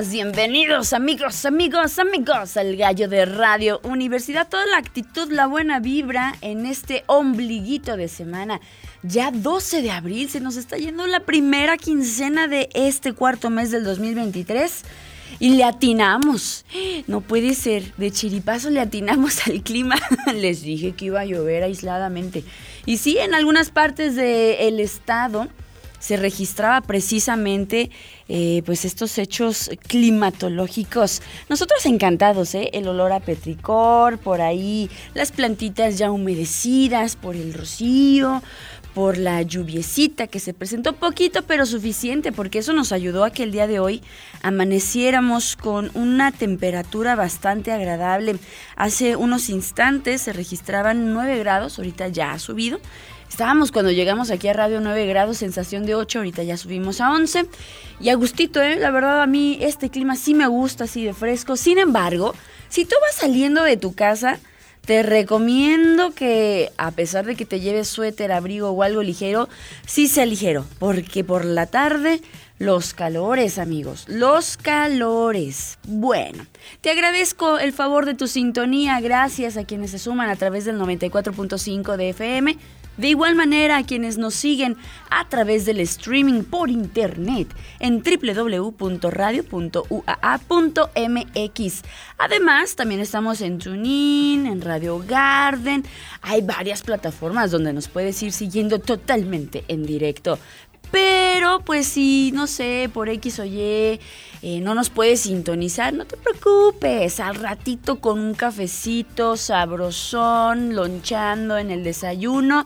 Bienvenidos amigos, amigos, amigos al gallo de Radio Universidad. Toda la actitud, la buena vibra en este ombliguito de semana. Ya 12 de abril, se nos está yendo la primera quincena de este cuarto mes del 2023 y le atinamos. No puede ser, de chiripazo le atinamos al clima. Les dije que iba a llover aisladamente. Y sí, en algunas partes del estado se registraba precisamente eh, pues estos hechos climatológicos. Nosotros encantados, ¿eh? El olor a petricor, por ahí las plantitas ya humedecidas por el rocío, por la lluviecita que se presentó poquito pero suficiente porque eso nos ayudó a que el día de hoy amaneciéramos con una temperatura bastante agradable. Hace unos instantes se registraban 9 grados, ahorita ya ha subido Estábamos cuando llegamos aquí a Radio 9 grados, sensación de 8, ahorita ya subimos a 11. Y a gustito, ¿eh? La verdad a mí este clima sí me gusta, así de fresco. Sin embargo, si tú vas saliendo de tu casa, te recomiendo que a pesar de que te lleves suéter, abrigo o algo ligero, sí sea ligero, porque por la tarde los calores, amigos, los calores. Bueno, te agradezco el favor de tu sintonía, gracias a quienes se suman a través del 94.5 de FM de igual manera, a quienes nos siguen a través del streaming por internet en www.radio.uaa.mx. Además, también estamos en TuneIn, en Radio Garden. Hay varias plataformas donde nos puedes ir siguiendo totalmente en directo. Pero pues si, no sé, por X o Y eh, no nos puedes sintonizar, no te preocupes. Al ratito con un cafecito sabrosón, lonchando en el desayuno,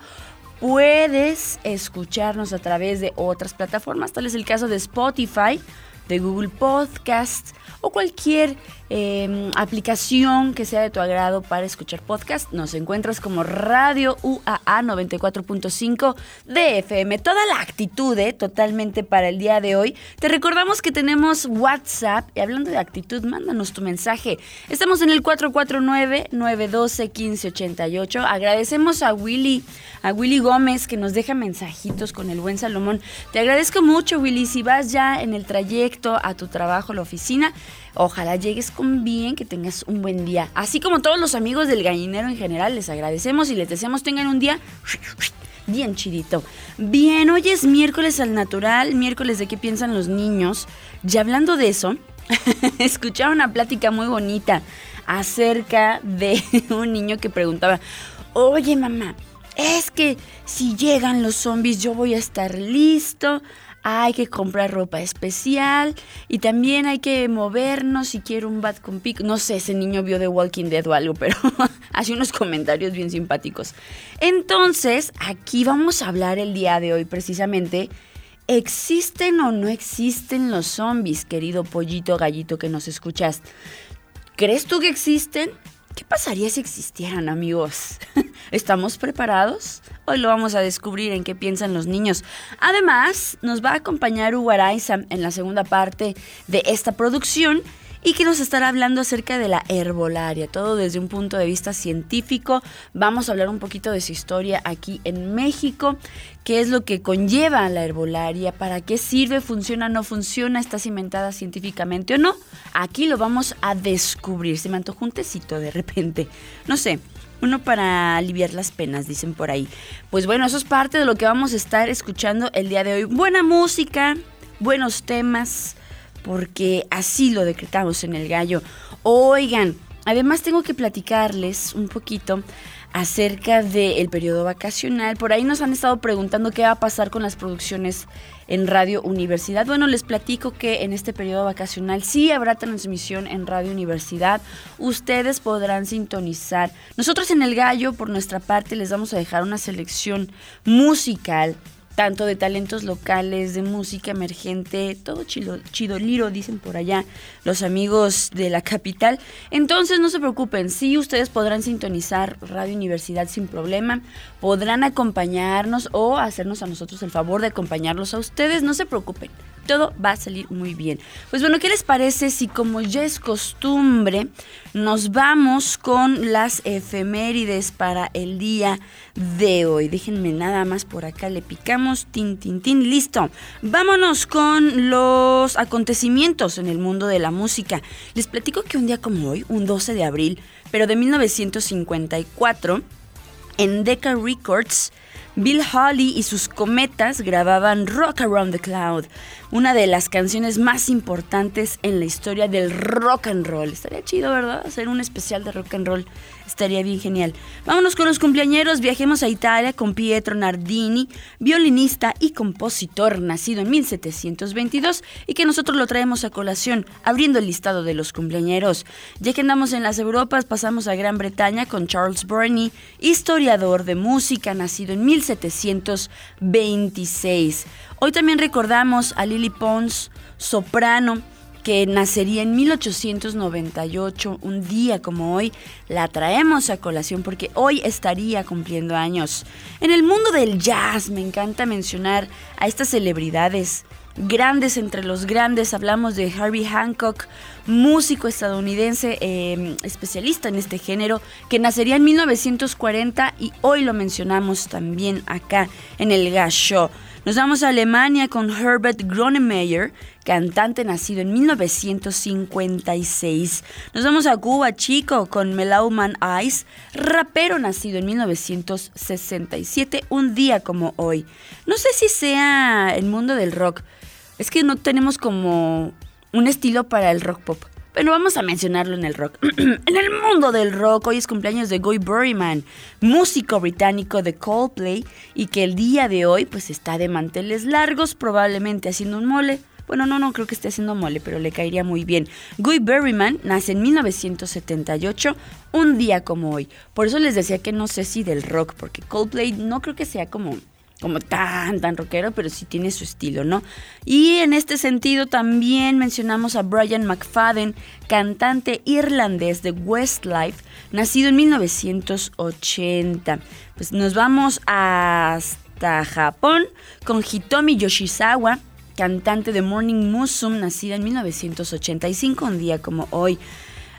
puedes escucharnos a través de otras plataformas. Tal es el caso de Spotify, de Google Podcast o cualquier Em, aplicación que sea de tu agrado para escuchar podcast. Nos encuentras como Radio UAA 94.5 de FM. Toda la actitud, ¿eh? totalmente para el día de hoy. Te recordamos que tenemos WhatsApp y hablando de actitud, mándanos tu mensaje. Estamos en el 449-912-1588. Agradecemos a Willy, a Willy Gómez que nos deja mensajitos con el buen Salomón. Te agradezco mucho, Willy. Si vas ya en el trayecto a tu trabajo, la oficina, Ojalá llegues con bien, que tengas un buen día. Así como todos los amigos del gallinero en general, les agradecemos y les deseamos tengan un día bien chidito. Bien, hoy es miércoles al natural, miércoles de qué piensan los niños. Y hablando de eso, escuchaba una plática muy bonita acerca de un niño que preguntaba, oye mamá, es que si llegan los zombies yo voy a estar listo hay que comprar ropa especial y también hay que movernos si quiero un bat con pico. No sé, ese niño vio The Walking Dead o algo, pero hace unos comentarios bien simpáticos. Entonces, aquí vamos a hablar el día de hoy precisamente. ¿Existen o no existen los zombies, querido pollito gallito que nos escuchas? ¿Crees tú que existen? ¿Qué pasaría si existieran, amigos? ¿Estamos preparados? Hoy lo vamos a descubrir en qué piensan los niños. Además, nos va a acompañar Hugo en la segunda parte de esta producción y que nos estará hablando acerca de la herbolaria, todo desde un punto de vista científico. Vamos a hablar un poquito de su historia aquí en México, qué es lo que conlleva la herbolaria, para qué sirve, funciona, no funciona, está cimentada científicamente o no. Aquí lo vamos a descubrir. Se me antojó un tecito de repente. No sé. Uno para aliviar las penas, dicen por ahí. Pues bueno, eso es parte de lo que vamos a estar escuchando el día de hoy. Buena música, buenos temas, porque así lo decretamos en el gallo. Oigan, además tengo que platicarles un poquito acerca del periodo vacacional. Por ahí nos han estado preguntando qué va a pasar con las producciones en Radio Universidad. Bueno, les platico que en este periodo vacacional sí habrá transmisión en Radio Universidad. Ustedes podrán sintonizar. Nosotros en El Gallo, por nuestra parte, les vamos a dejar una selección musical tanto de talentos locales, de música emergente, todo chido, chidoliro, dicen por allá los amigos de la capital. Entonces no se preocupen, sí ustedes podrán sintonizar Radio Universidad sin problema, podrán acompañarnos o hacernos a nosotros el favor de acompañarlos a ustedes, no se preocupen todo va a salir muy bien. Pues bueno, ¿qué les parece si como ya es costumbre nos vamos con las efemérides para el día de hoy? Déjenme nada más por acá, le picamos, tin, tin, tin, listo. Vámonos con los acontecimientos en el mundo de la música. Les platico que un día como hoy, un 12 de abril, pero de 1954, en Decca Records, Bill Holly y sus cometas grababan Rock Around the Cloud, una de las canciones más importantes en la historia del rock and roll. Estaría chido, ¿verdad? Hacer un especial de rock and roll. Estaría bien genial. Vámonos con los cumpleañeros. Viajemos a Italia con Pietro Nardini, violinista y compositor nacido en 1722 y que nosotros lo traemos a colación, abriendo el listado de los cumpleañeros. Ya que andamos en las Europas, pasamos a Gran Bretaña con Charles Burney, historiador de música nacido en 1726. Hoy también recordamos a Lily Pons, soprano, que nacería en 1898, un día como hoy, la traemos a colación porque hoy estaría cumpliendo años. En el mundo del jazz me encanta mencionar a estas celebridades. Grandes entre los grandes, hablamos de Harvey Hancock, músico estadounidense em, especialista en este género, que nacería en 1940 y hoy lo mencionamos también acá en el Gas Show. Nos vamos a Alemania con Herbert Gronemeyer, cantante nacido en 1956. Nos vamos a Cuba, chico, con Melauman Ice, rapero nacido en 1967, un día como hoy. No sé si sea el mundo del rock. Es que no tenemos como un estilo para el rock pop. Pero vamos a mencionarlo en el rock. en el mundo del rock, hoy es cumpleaños de Guy Berryman, músico británico de Coldplay, y que el día de hoy pues está de manteles largos, probablemente haciendo un mole. Bueno, no, no creo que esté haciendo mole, pero le caería muy bien. Guy Berryman nace en 1978, un día como hoy. Por eso les decía que no sé si del rock, porque Coldplay no creo que sea como como tan, tan rockero, pero sí tiene su estilo, ¿no? Y en este sentido también mencionamos a Brian McFadden, cantante irlandés de Westlife, nacido en 1980. Pues nos vamos hasta Japón con Hitomi Yoshizawa, cantante de Morning Musume, nacida en 1985, un día como hoy.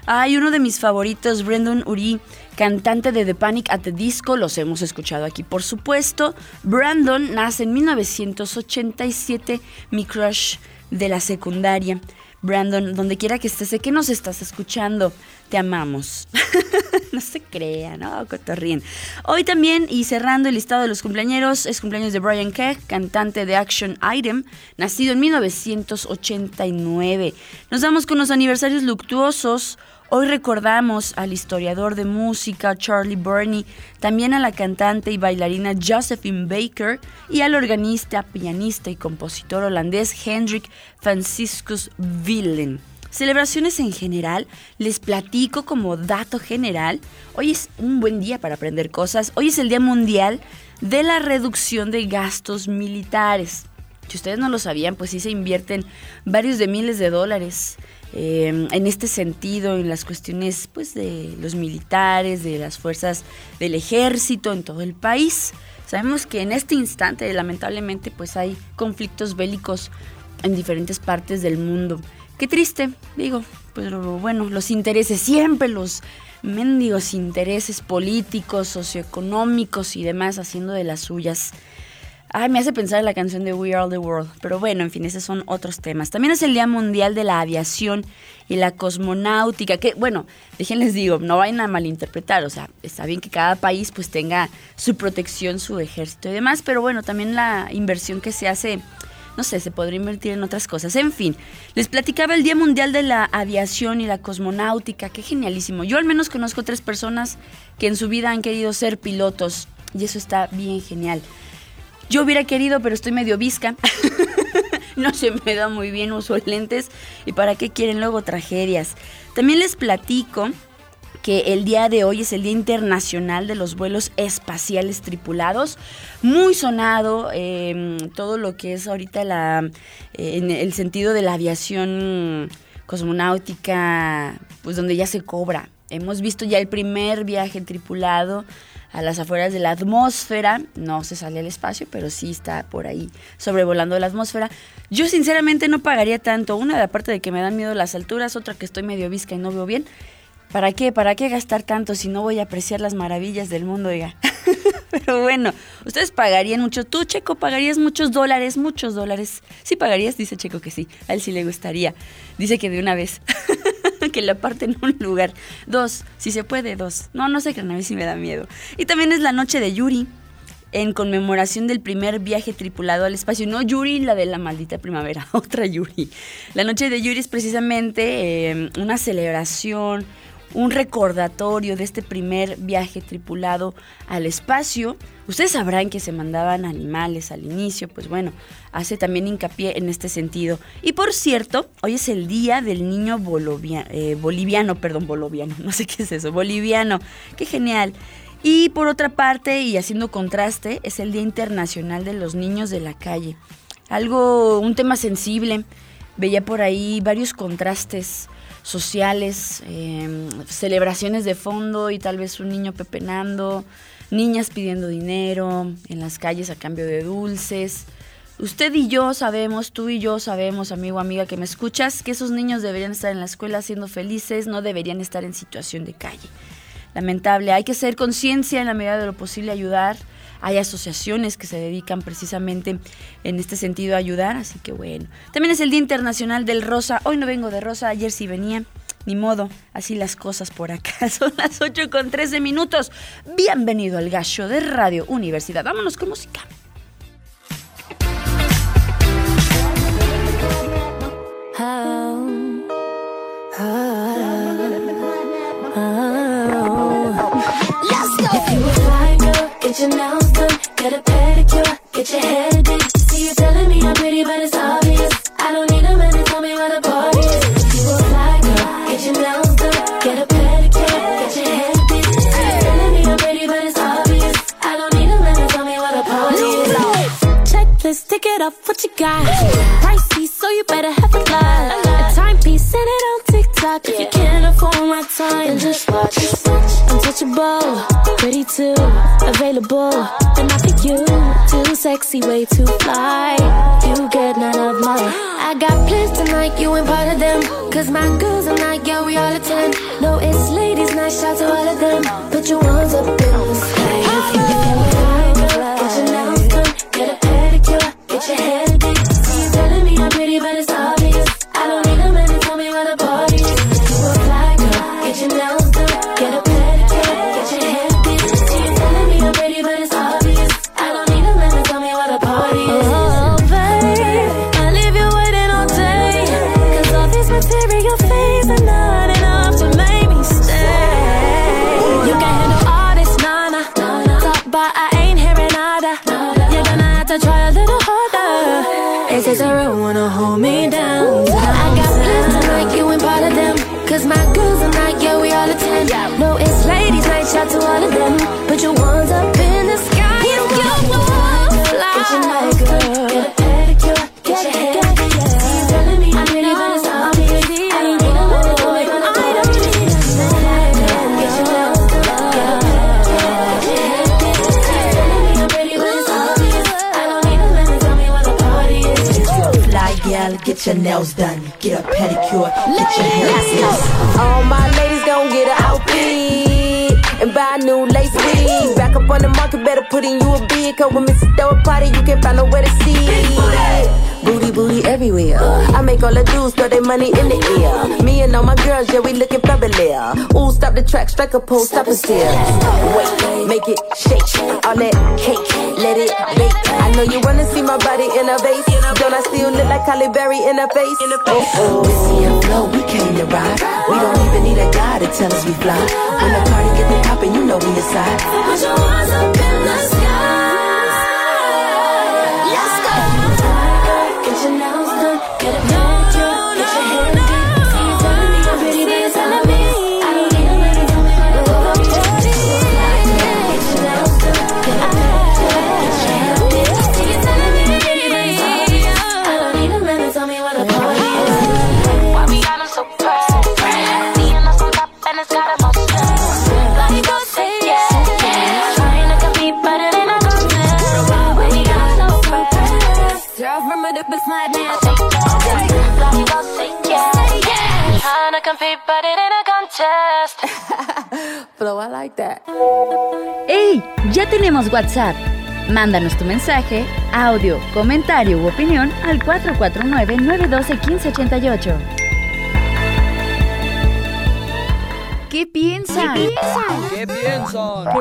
Hay uno de mis favoritos, Brendan Uri, cantante de The Panic at the Disco, los hemos escuchado aquí por supuesto. Brandon nace en 1987, mi crush de la secundaria. Brandon, donde quiera que estés, sé que nos estás escuchando, te amamos. no se crea, ¿no? Cotorrín. Hoy también, y cerrando el listado de los cumpleaños, es cumpleaños de Brian Keck, cantante de Action Item, nacido en 1989. Nos damos con los aniversarios luctuosos. Hoy recordamos al historiador de música Charlie Burney, también a la cantante y bailarina Josephine Baker y al organista, pianista y compositor holandés Hendrik Franciscus Willen. Celebraciones en general, les platico como dato general. Hoy es un buen día para aprender cosas. Hoy es el Día Mundial de la Reducción de Gastos Militares. Si ustedes no lo sabían, pues sí se invierten varios de miles de dólares Em, en este sentido, en las cuestiones pues, de los militares, de las fuerzas del ejército en todo el país. Sabemos que en este instante, lamentablemente, pues hay conflictos bélicos en diferentes partes del mundo. Qué triste, digo, pero bueno, los intereses, siempre los mendigos intereses políticos, socioeconómicos y demás haciendo de las suyas. Ay, me hace pensar en la canción de We Are the World. Pero bueno, en fin, esos son otros temas. También es el Día Mundial de la Aviación y la Cosmonáutica. Que, bueno, déjenles digo, no vayan a malinterpretar. O sea, está bien que cada país pues tenga su protección, su ejército y demás. Pero bueno, también la inversión que se hace, no sé, se podría invertir en otras cosas. En fin, les platicaba el Día Mundial de la Aviación y la Cosmonáutica. Qué genialísimo. Yo al menos conozco tres personas que en su vida han querido ser pilotos. Y eso está bien genial. Yo hubiera querido, pero estoy medio visca. no se me da muy bien uso lentes. ¿Y para qué quieren luego tragedias? También les platico que el día de hoy es el Día Internacional de los Vuelos Espaciales Tripulados. Muy sonado em, todo lo que es ahorita la, en el sentido de la aviación cosmonáutica, pues donde ya se cobra. Hemos visto ya el primer viaje tripulado a las afueras de la atmósfera. No se sale al espacio, pero sí está por ahí sobrevolando la atmósfera. Yo sinceramente no pagaría tanto. Una, de de que me dan miedo las alturas, otra que estoy medio visca y no veo bien. ¿Para qué? ¿Para qué gastar tanto si no voy a apreciar las maravillas del mundo, oiga? Pero bueno, ustedes pagarían mucho. Tú, Checo, pagarías muchos dólares, muchos dólares. ¿Sí pagarías? Dice Checo que sí. A él sí le gustaría. Dice que de una vez. que le aparten un lugar. Dos, si se puede, dos. No, no sé, que a mí sí me da miedo. Y también es la noche de Yuri, en conmemoración del primer viaje tripulado al espacio. No Yuri, la de la maldita primavera, otra Yuri. La noche de Yuri es precisamente eh, una celebración, un recordatorio de este primer viaje tripulado al espacio. Ustedes sabrán que se mandaban animales al inicio, pues bueno, hace también hincapié en este sentido. Y por cierto, hoy es el día del niño eh, boliviano, perdón, boliviano, no sé qué es eso, boliviano, qué genial. Y por otra parte, y haciendo contraste, es el Día Internacional de los Niños de la Calle. Algo, un tema sensible. Veía por ahí varios contrastes sociales, em, celebraciones de fondo y tal vez un niño pepenando, niñas pidiendo dinero en las calles a cambio de dulces. Usted y yo sabemos, tú y yo sabemos, amigo, amiga, que me escuchas, que esos niños deberían estar en la escuela siendo felices, no deberían estar en situación de calle. Lamentable, hay que ser conciencia en la medida de lo posible, ayudar. Hay asociaciones que se dedican precisamente en este sentido a ayudar, así que bueno. También es el Día Internacional del Rosa. Hoy no vengo de rosa, ayer sí venía. Ni modo, así las cosas por acá. Son las 8 con 13 minutos. Bienvenido al gallo de Radio Universidad. Vámonos con música. A pedicure, get your hair get your nails done, get a pedicure, get your hair fixed. All my ladies gon' get an outfit and buy a new lace wig. Back up on the market, better put in you a bid. Cause when Mrs. Throw a party, you can't find nowhere to see. Booty, booty everywhere. I make all the dudes throw their money in the air. Me and all my girls, yeah, we looking fabulous. Ooh, stop the track, strike a pose, stop and stare. Wait, make it shake. All that cake, let it bake. I know you wanna see my body in a vase. Don't I still look like Halle Berry in a face? Oh, oh. Whiskey and flow, we came to ride. We don't even need a guy to tell us we fly. When the party get the poppin', you know we inside. Put your hands up in the sky. To compete, but it ain't a contest. Flow, I like that. ¡Ey! Ya tenemos WhatsApp. Mándanos tu mensaje, audio, comentario u opinión al 449-912-1588. ¿Qué piensan? ¿Qué piensan? ¿Qué piensan? ¿Qué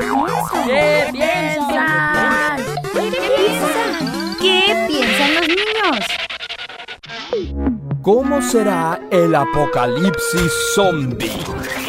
piensan? ¿Qué piensan? ¿Qué piensan los niños? ¿Cómo será el apocalipsis zombie?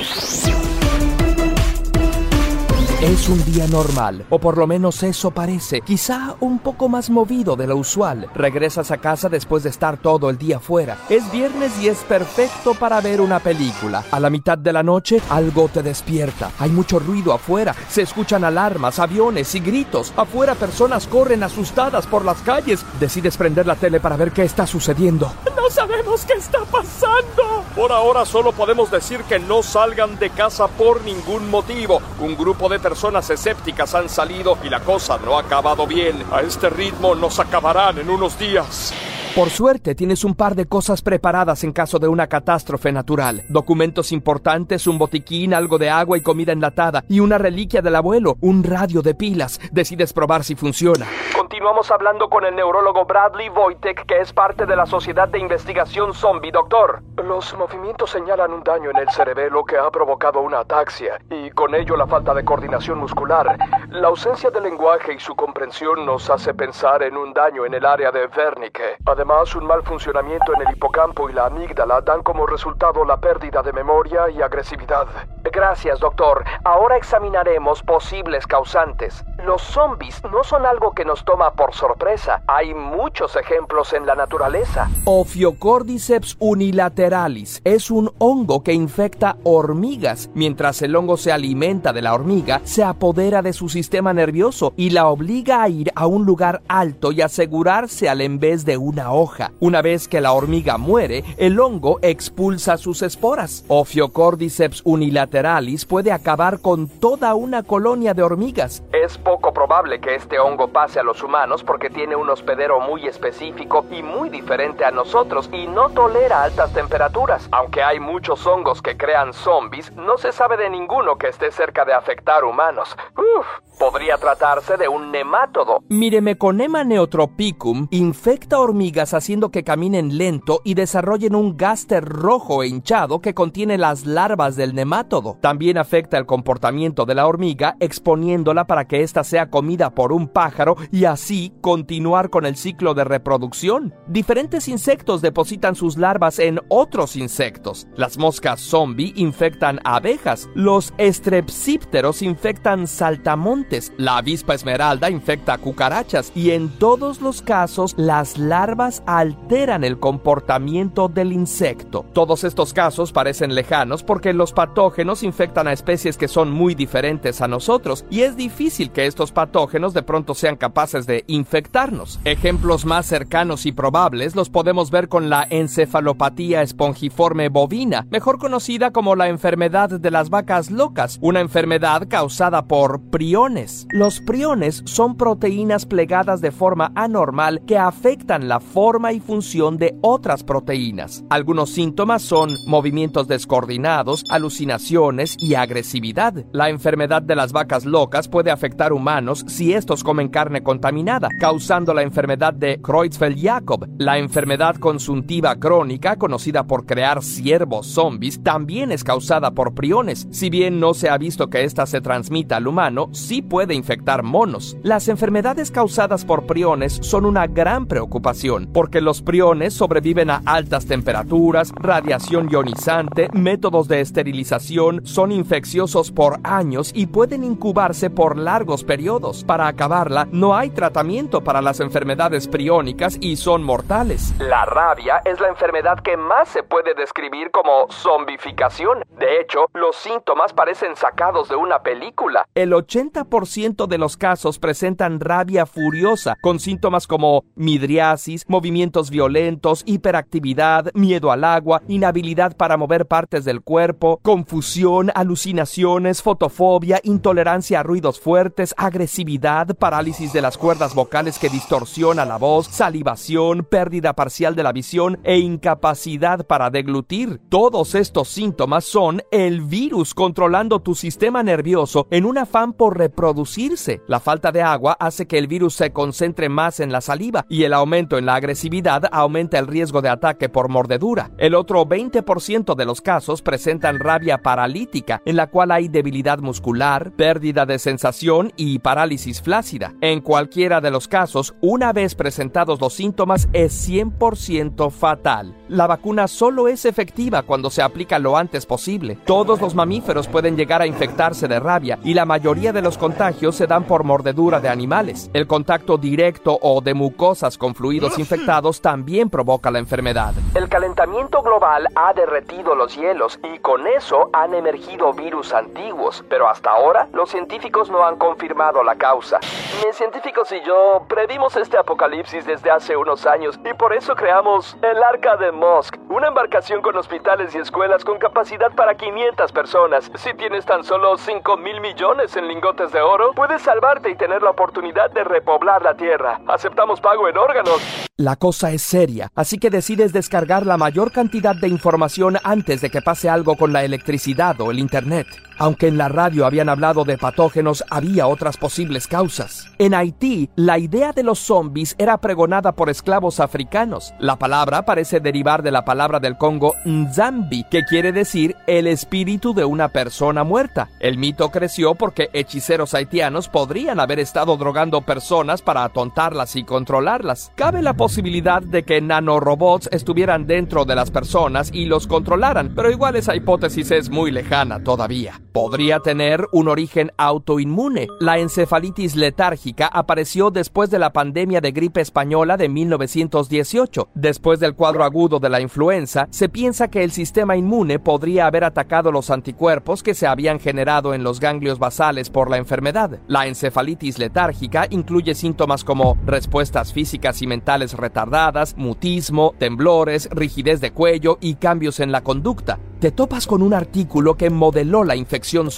Es un día normal, o por lo menos eso parece, quizá un poco más movido de lo usual. Regresas a casa después de estar todo el día fuera. Es viernes y es perfecto para ver una película. A la mitad de la noche algo te despierta. Hay mucho ruido afuera, se escuchan alarmas, aviones y gritos. Afuera personas corren asustadas por las calles. Decides prender la tele para ver qué está sucediendo. No sabemos qué está pasando. Por ahora solo podemos decir que no salgan de casa por ningún motivo. Un grupo de personas escépticas han salido y la cosa no ha acabado bien. A este ritmo nos acabarán en unos días. Por suerte tienes un par de cosas preparadas en caso de una catástrofe natural. Documentos importantes, un botiquín, algo de agua y comida enlatada y una reliquia del abuelo, un radio de pilas. Decides probar si funciona. Continuamos hablando con el neurólogo Bradley Wojtek, que es parte de la Sociedad de Investigación Zombie, doctor. Los movimientos señalan un daño en el cerebelo que ha provocado una ataxia y con ello la falta de coordinación muscular. La ausencia de lenguaje y su comprensión nos hace pensar en un daño en el área de Wernicke. Además, un mal funcionamiento en el hipocampo y la amígdala dan como resultado la pérdida de memoria y agresividad. Gracias, doctor. Ahora examinaremos posibles causantes. Los zombies no son algo que nos toma por sorpresa. Hay muchos ejemplos en la naturaleza. Ophiocordyceps unilateralis es un hongo que infecta hormigas. Mientras el hongo se alimenta de la hormiga, se apodera de su sistema nervioso y la obliga a ir a un lugar alto y asegurarse al en vez de una hoja. Una vez que la hormiga muere, el hongo expulsa sus esporas. Ophiocordyceps unilateralis puede acabar con toda una colonia de hormigas. Es poco probable que este hongo pase a los humanos porque tiene un hospedero muy específico y muy diferente a nosotros y no tolera altas temperaturas. Aunque hay muchos hongos que crean zombies, no se sabe de ninguno que esté cerca de afectar humanos. Uf, podría tratarse de un nemátodo. Miremeconema neotropicum infecta hormigas haciendo que caminen lento y desarrollen un gáster rojo e hinchado que contiene las larvas del nemátodo. También afecta el comportamiento de la hormiga exponiéndola para que ésta sea comida por un pájaro y así continuar con el ciclo de reproducción. Diferentes insectos depositan sus larvas en otros insectos. Las moscas zombie infectan abejas. Los estrepsípteros infectan saltamontes. La avispa esmeralda infecta cucarachas. Y en todos los casos, las larvas alteran el comportamiento del insecto. Todos estos casos parecen lejanos porque los patógenos infectan a especies que son muy diferentes a nosotros y es difícil que estos patógenos de pronto sean capaces de infectarnos. Ejemplos más cercanos y probables los podemos ver con la encefalopatía espongiforme bovina, mejor conocida como la enfermedad de las vacas locas, una enfermedad causada por priones. Los priones son proteínas plegadas de forma anormal que afectan la forma y función de otras proteínas. Algunos síntomas son movimientos descoordinados, alucinaciones y agresividad. La enfermedad de las vacas locas puede afectar humanos si estos comen carne contaminada, causando la enfermedad de Creutzfeldt-Jakob. La enfermedad consuntiva crónica, conocida por crear ciervos zombies, también es causada por priones. Si bien no se ha visto que ésta se transmita al humano, sí puede infectar monos. Las enfermedades causadas por priones son una gran preocupación, porque los priones sobreviven a altas temperaturas, radiación ionizante, métodos de esterilización, son infecciosos por años y pueden incubarse por largos periodos. Para acabarla, no hay tratamiento para las enfermedades priónicas y son mortales. La rabia es la enfermedad que más se puede describir como zombificación. De hecho, los síntomas parecen sacados de una película. El 80% de los casos presentan rabia furiosa, con síntomas como midriasis, movimientos violentos, hiperactividad, miedo al agua, inhabilidad para mover partes del cuerpo, confusión, alucinaciones, fotofobia, intolerancia a ruidos fuertes, agresividad, parálisis de las cuerdas vocales que distorsiona la voz, salivación, pérdida parcial de la visión e incapacidad para deglutir. Todos estos síntomas son el virus controlando tu sistema nervioso en un afán por reproducirse. La falta de agua hace que el virus se concentre más en la saliva y el aumento en la agresividad aumenta el riesgo de ataque por mordedura. El otro 20% de los casos presentan rabia paralítica, en la cual hay debilidad muscular, pérdida de sensación y parálisis flácida. En cualquiera de los casos, una vez presentados los síntomas, es 100% fatal. La vacuna solo es efectiva cuando se aplica lo antes posible. Todos los mamíferos pueden llegar a infectarse de rabia y la mayoría de los contagios se dan por mordedura de animales. El contacto directo o de mucosas con fluidos infectados también provoca la enfermedad. El calentamiento global ha derretido los hielos y con eso han emergido virus antiguos, pero hasta ahora los científicos no han confirmado la causa. Mis científicos y yo previmos este apocalipsis desde hace unos años y por eso creamos el Arca de Mosk, una embarcación con hospitales y escuelas con capacidad para 500 personas. Si tienes tan solo 5 mil millones en lingotes de oro, puedes salvarte y tener la oportunidad de repoblar la Tierra. Aceptamos pago en órganos. La cosa es seria, así que decides descargar la mayor cantidad de información antes de que pase algo con la electricidad o el Internet. Aunque en la radio habían hablado de patógenos, había otras posibles causas. En Haití, la idea de los zombies era pregonada por esclavos africanos. La palabra parece derivar de la palabra del Congo Nzambi, que quiere decir el espíritu de una persona muerta. El mito creció porque hechiceros haitianos podrían haber estado drogando personas para atontarlas y controlarlas. Cabe la posibilidad de que nanorobots estuvieran dentro de las personas y los controlaran, pero igual esa hipótesis es muy lejana todavía. Podría tener un origen autoinmune. La encefalitis letárgica apareció después de la pandemia de gripe española de 1918. Después del cuadro agudo de la influenza, se piensa que el sistema inmune podría haber atacado los anticuerpos que se habían generado en los ganglios basales por la enfermedad. La encefalitis letárgica incluye síntomas como respuestas físicas y mentales retardadas, mutismo, temblores, rigidez de cuello y cambios en la conducta. Te topas con un artículo que modeló la infección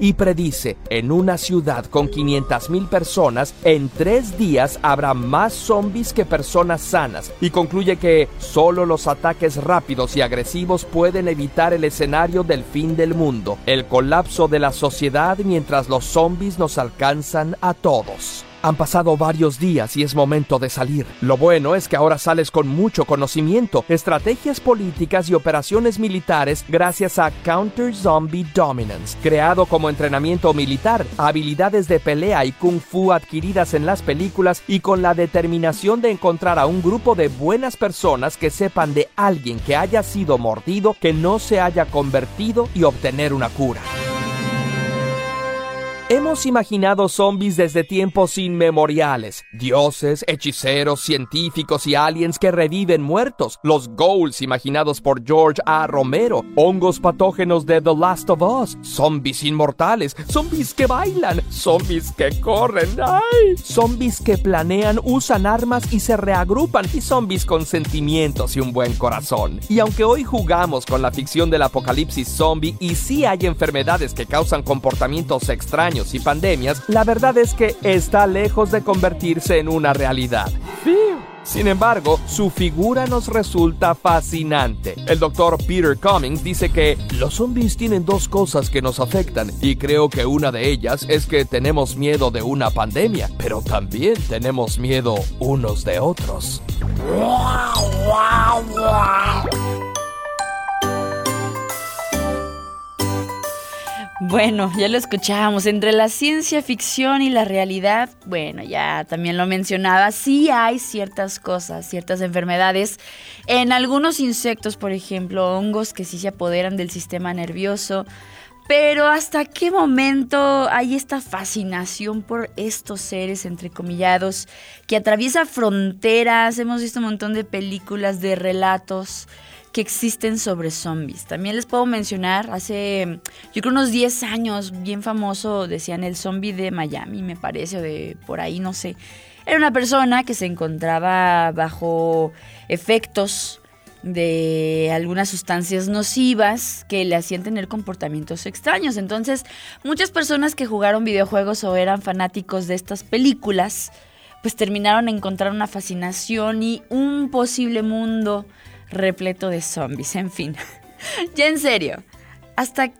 y predice, en una ciudad con 500.000 personas, en tres días habrá más zombies que personas sanas, y concluye que solo los ataques rápidos y agresivos pueden evitar el escenario del fin del mundo, el colapso de la sociedad mientras los zombies nos alcanzan a todos. Han pasado varios días y es momento de salir. Lo bueno es que ahora sales con mucho conocimiento, estrategias políticas y operaciones militares gracias a Counter Zombie Dominance, creado como entrenamiento militar, habilidades de pelea y kung fu adquiridas en las películas y con la determinación de encontrar a un grupo de buenas personas que sepan de alguien que haya sido mordido, que no se haya convertido y obtener una cura. Hemos imaginado zombies desde tiempos inmemoriales. Dioses, hechiceros, científicos y aliens que reviven muertos. Los ghouls imaginados por George A. Romero. Hongos patógenos de The Last of Us. Zombies inmortales. Zombies que bailan. Zombies que corren. ¡Ay! Zombies que planean, usan armas y se reagrupan. Y zombies con sentimientos y un buen corazón. Y aunque hoy jugamos con la ficción del apocalipsis zombie y sí hay enfermedades que causan comportamientos extraños, y pandemias, la verdad es que está lejos de convertirse en una realidad. Sin embargo, su figura nos resulta fascinante. El doctor Peter Cummings dice que los zombies tienen dos cosas que nos afectan y creo que una de ellas es que tenemos miedo de una pandemia, pero también tenemos miedo unos de otros. Bueno, ya lo escuchábamos. Entre la ciencia ficción y la realidad, bueno, ya también lo mencionaba, sí hay ciertas cosas, ciertas enfermedades. En algunos insectos, por ejemplo, hongos que sí se apoderan del sistema nervioso. Pero ¿hasta qué momento hay esta fascinación por estos seres entrecomillados que atraviesa fronteras? Hemos visto un montón de películas, de relatos que existen sobre zombies. También les puedo mencionar, hace yo creo unos 10 años, bien famoso, decían el zombie de Miami, me parece, o de por ahí, no sé. Era una persona que se encontraba bajo efectos de algunas sustancias nocivas que le hacían tener comportamientos extraños. Entonces, muchas personas que jugaron videojuegos o eran fanáticos de estas películas, pues terminaron encontrar una fascinación y un posible mundo repleto de zombies. En fin, ya en serio, ¿hasta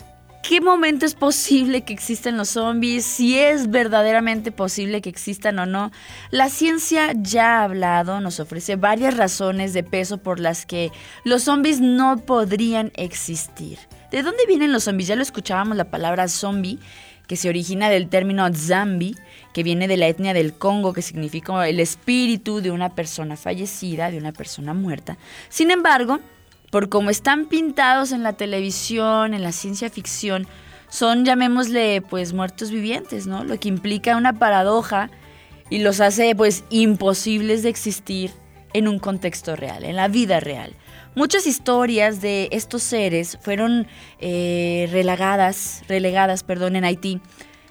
qué momento es posible que existan los zombies? Si es verdaderamente posible que existan o no. La ciencia ya ha hablado, nos ofrece varias razones de peso por las que los zombies no podrían existir. ¿De dónde vienen los zombies? Ya lo escuchábamos la palabra zombie que se origina del término zambi, que viene de la etnia del Congo, que significa el espíritu de una persona fallecida, de una persona muerta. Sin embargo, por cómo están pintados en la televisión, en la ciencia ficción, son, llamémosle, pues muertos vivientes, ¿no? Lo que implica una paradoja y los hace, pues, imposibles de existir en un contexto real, en la vida real. Muchas historias de estos seres fueron eh, relegadas, perdón, en Haití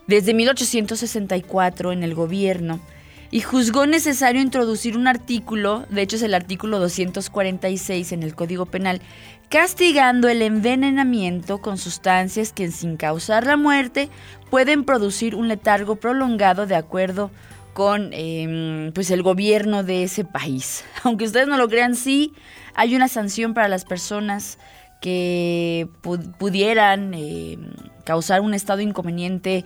desde 1864 en el gobierno y juzgó necesario introducir un artículo, de hecho es el artículo 246 en el Código Penal, castigando el envenenamiento con sustancias que sin causar la muerte pueden producir un letargo prolongado de acuerdo con em, pues el gobierno de ese país. Aunque ustedes no lo crean, sí hay una sanción para las personas que pudieran em, causar un estado inconveniente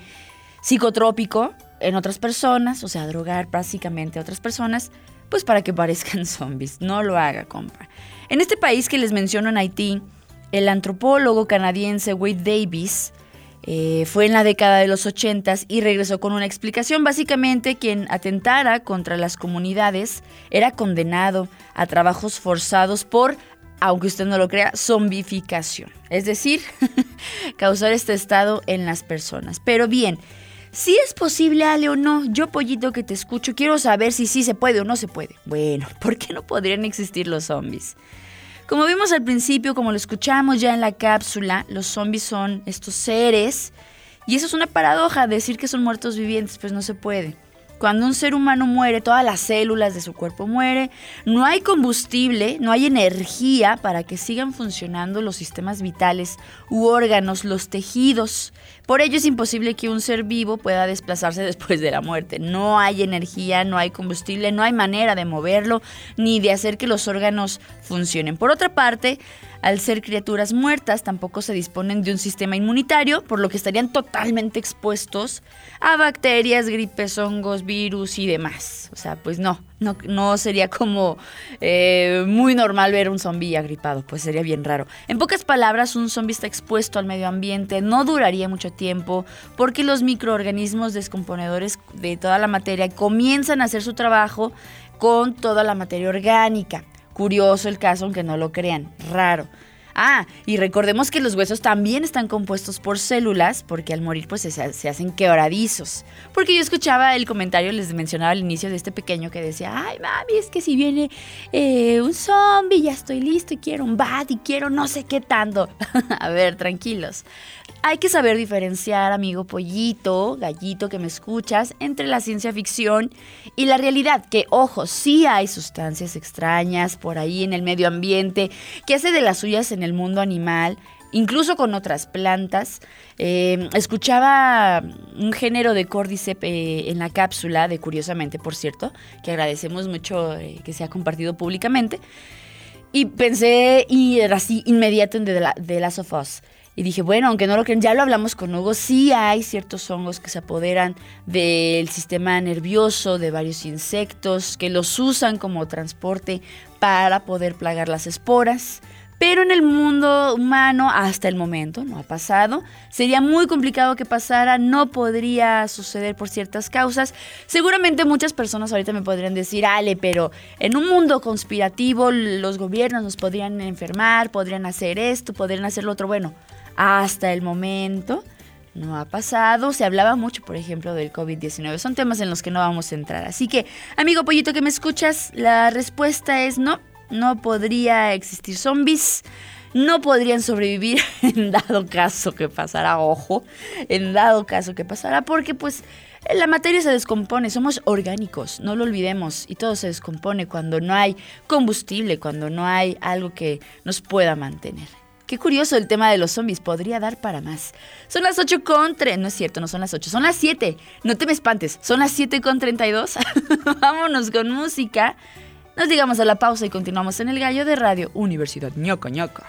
psicotrópico en otras personas, o sea, drogar básicamente a otras personas, pues para que parezcan zombies. No lo haga, compa. En este país que les menciono en Haití, el antropólogo canadiense Wade Davis eh, fue en la década de los 80 y regresó con una explicación. Básicamente, quien atentara contra las comunidades era condenado a trabajos forzados por, aunque usted no lo crea, zombificación. Es decir, causar este estado en las personas. Pero bien, si es posible, Ale, o no, yo pollito que te escucho, quiero saber si sí se puede o no se puede. Bueno, ¿por qué no podrían existir los zombies? Como vimos al principio, como lo escuchamos ya en la cápsula, los zombies son estos seres. Y eso es una paradoja, decir que son muertos vivientes, pues no se puede. Cuando un ser humano muere, todas las células de su cuerpo muere, no hay combustible, no hay energía para que sigan funcionando los sistemas vitales u órganos, los tejidos. Por ello es imposible que un ser vivo pueda desplazarse después de la muerte. No hay energía, no hay combustible, no hay manera de moverlo ni de hacer que los órganos funcionen. Por otra parte, al ser criaturas muertas, tampoco se disponen de un sistema inmunitario, por lo que estarían totalmente expuestos a bacterias, gripes, hongos, virus y demás. O sea, pues no, no, sería como eh, muy normal ver un zombi agripado, pues sería bien raro. En pocas palabras, un zombi está expuesto al medio ambiente, no duraría mucho tiempo, porque los microorganismos descomponedores de toda la materia comienzan a hacer su trabajo con toda la materia orgánica. Curioso el caso, aunque no lo crean, raro. Ah, y recordemos que los huesos también están compuestos por células, porque al morir pues se, hacen quebradizos. Porque yo escuchaba el comentario, les mencionaba al inicio de este pequeño que decía, ay mami, es que si viene eh, un zombie, ya estoy listo y quiero un bat y quiero no sé qué tanto. A ver, tranquilos. Hay que saber diferenciar, amigo pollito, gallito que me escuchas, entre la ciencia ficción y la realidad. Que, ojo, sí hay sustancias extrañas por ahí en el medio ambiente, que hace de las suyas en el mundo animal, incluso con otras plantas. Eh, escuchaba un género de Cordyceps eh, en la cápsula, de curiosamente, por cierto, que agradecemos mucho eh, que sea compartido públicamente. Y pensé, y era así, inmediato en The, Last of Us. Y dije, bueno, aunque no lo crean, ya lo hablamos con Hugo, sí hay ciertos hongos que se apoderan del sistema nervioso de varios insectos, que los usan como transporte para poder plagar las esporas. Pero en el mundo humano, hasta el momento, no ha pasado. Sería muy complicado que pasara, no podría suceder por ciertas causas. Seguramente muchas personas ahorita me podrían decir, Ale, pero en un mundo conspirativo los gobiernos nos podrían enfermar, podrían hacer esto, podrían hacer lo otro. Bueno, hasta el momento no ha pasado. Se hablaba mucho, por ejemplo, del COVID-19. Son temas en los que no vamos a entrar. Así que, amigo pollito que me escuchas, la respuesta es no. No podría existir zombies. No podrían sobrevivir en dado caso que pasara, ojo, en dado caso que pasara, porque pues La materia se descompone, somos orgánicos, no lo olvidemos, y todo se descompone cuando no hay combustible, cuando no hay algo que nos pueda mantener. Qué curioso el tema de los zombies, podría dar para más. Son las 8 con 3, no es cierto, no son las 8, son las 7. No te me espantes, son las 7 con 32. Vámonos con música. Nos digamos a la pausa y continuamos en el gallo de Radio Universidad ñoco ñoco.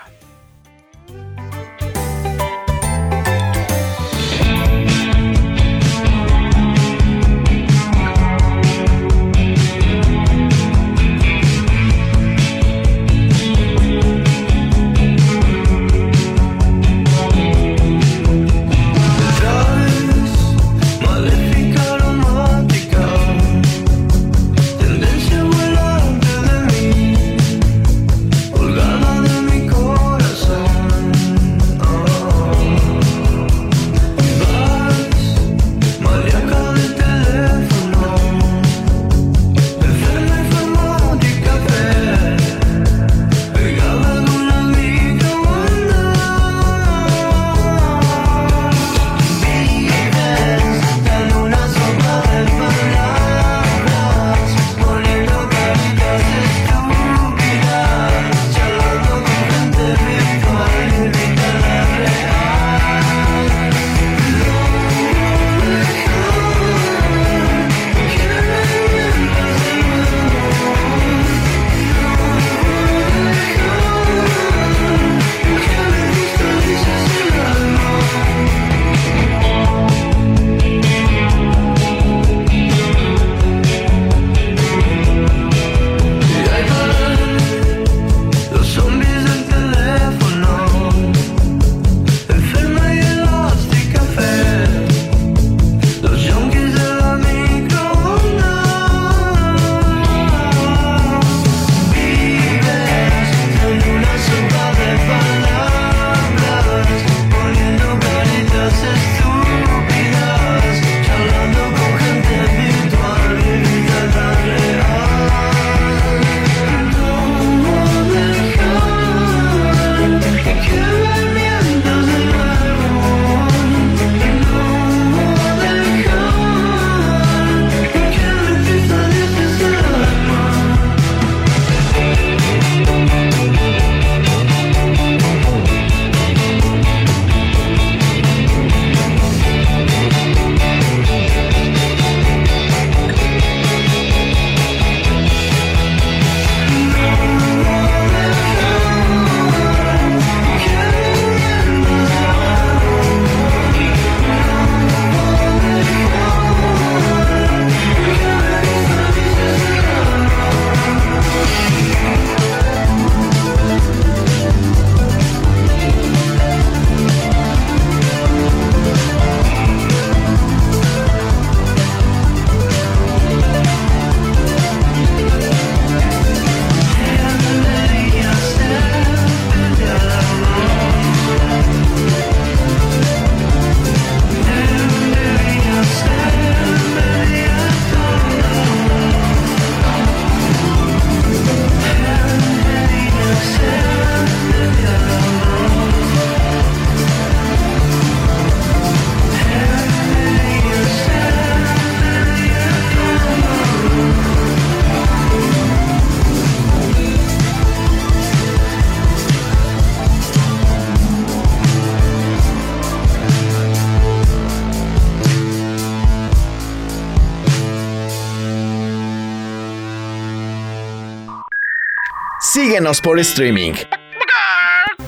Por streaming.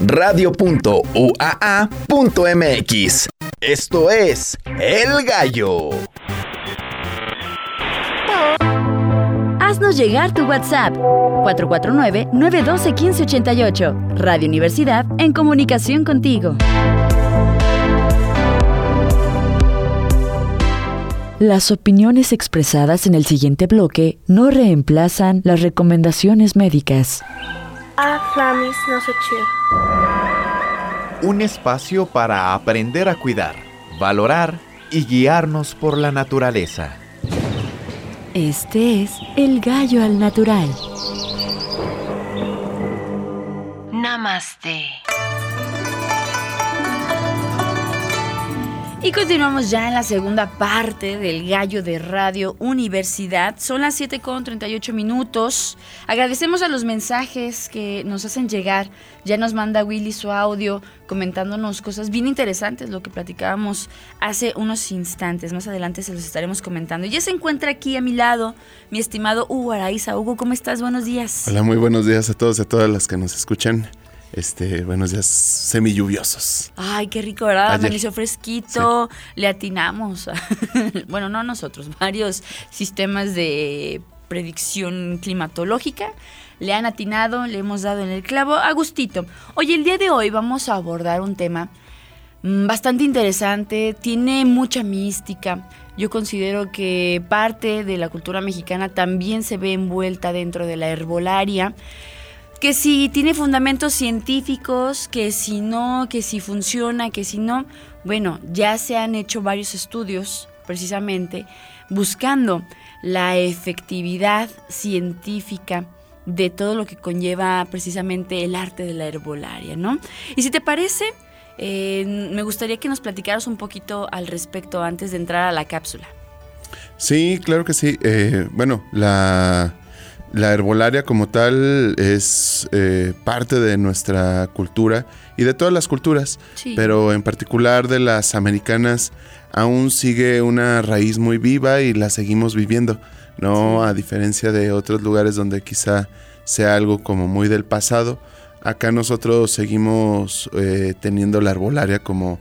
Radio.uaa.mx. Esto es El Gallo. Haznos llegar tu WhatsApp 449-912-1588. Radio Universidad en comunicación contigo. Las opiniones expresadas en el siguiente bloque no reemplazan las recomendaciones médicas. A Flamis Nosotros. Un espacio para aprender a cuidar, valorar y guiarnos por la naturaleza. Este es El Gallo al Natural. Namaste. Y continuamos ya en la segunda parte del Gallo de Radio Universidad. Son las 7 con 38 minutos. Agradecemos a los mensajes que nos hacen llegar. Ya nos manda Willy su audio comentándonos cosas bien interesantes, lo que platicábamos hace unos instantes. Más adelante se los estaremos comentando. Ya se encuentra aquí a mi lado mi estimado Hugo Araiza. Hugo, ¿cómo estás? Buenos días. Hola, muy buenos días a todos y a todas las que nos escuchan. Este, buenos días semilluviosos. Ay, qué rico, ¿verdad? Ayer. Amaneció fresquito, le atinamos. bueno, no nosotros, varios sistemas de predicción climatológica. Le han atinado, le hemos dado en el clavo. Agustito, oye, el día de hoy vamos a abordar un tema mm, bastante interesante, tiene mucha mística. Yo considero que parte de la cultura mexicana también se ve envuelta dentro de la herbolaria que si tiene fundamentos científicos, que si no, que si funciona, que si no. Bueno, ya se han hecho varios estudios precisamente buscando la efectividad científica de todo lo que conlleva precisamente el arte de la herbolaria, ¿no? Y si te parece, eh, me gustaría que nos platicaras un poquito al respecto antes de entrar a la cápsula. Sí, claro que sí. Eh, bueno, la, la herbolaria como tal es eh, parte de nuestra cultura y de todas las culturas, Sí. pero en particular de las americanas aún sigue una raíz muy viva y la seguimos viviendo, no a diferencia de otros lugares donde quizá sea algo como muy del pasado. Acá nosotros seguimos eh, teniendo la herbolaria como,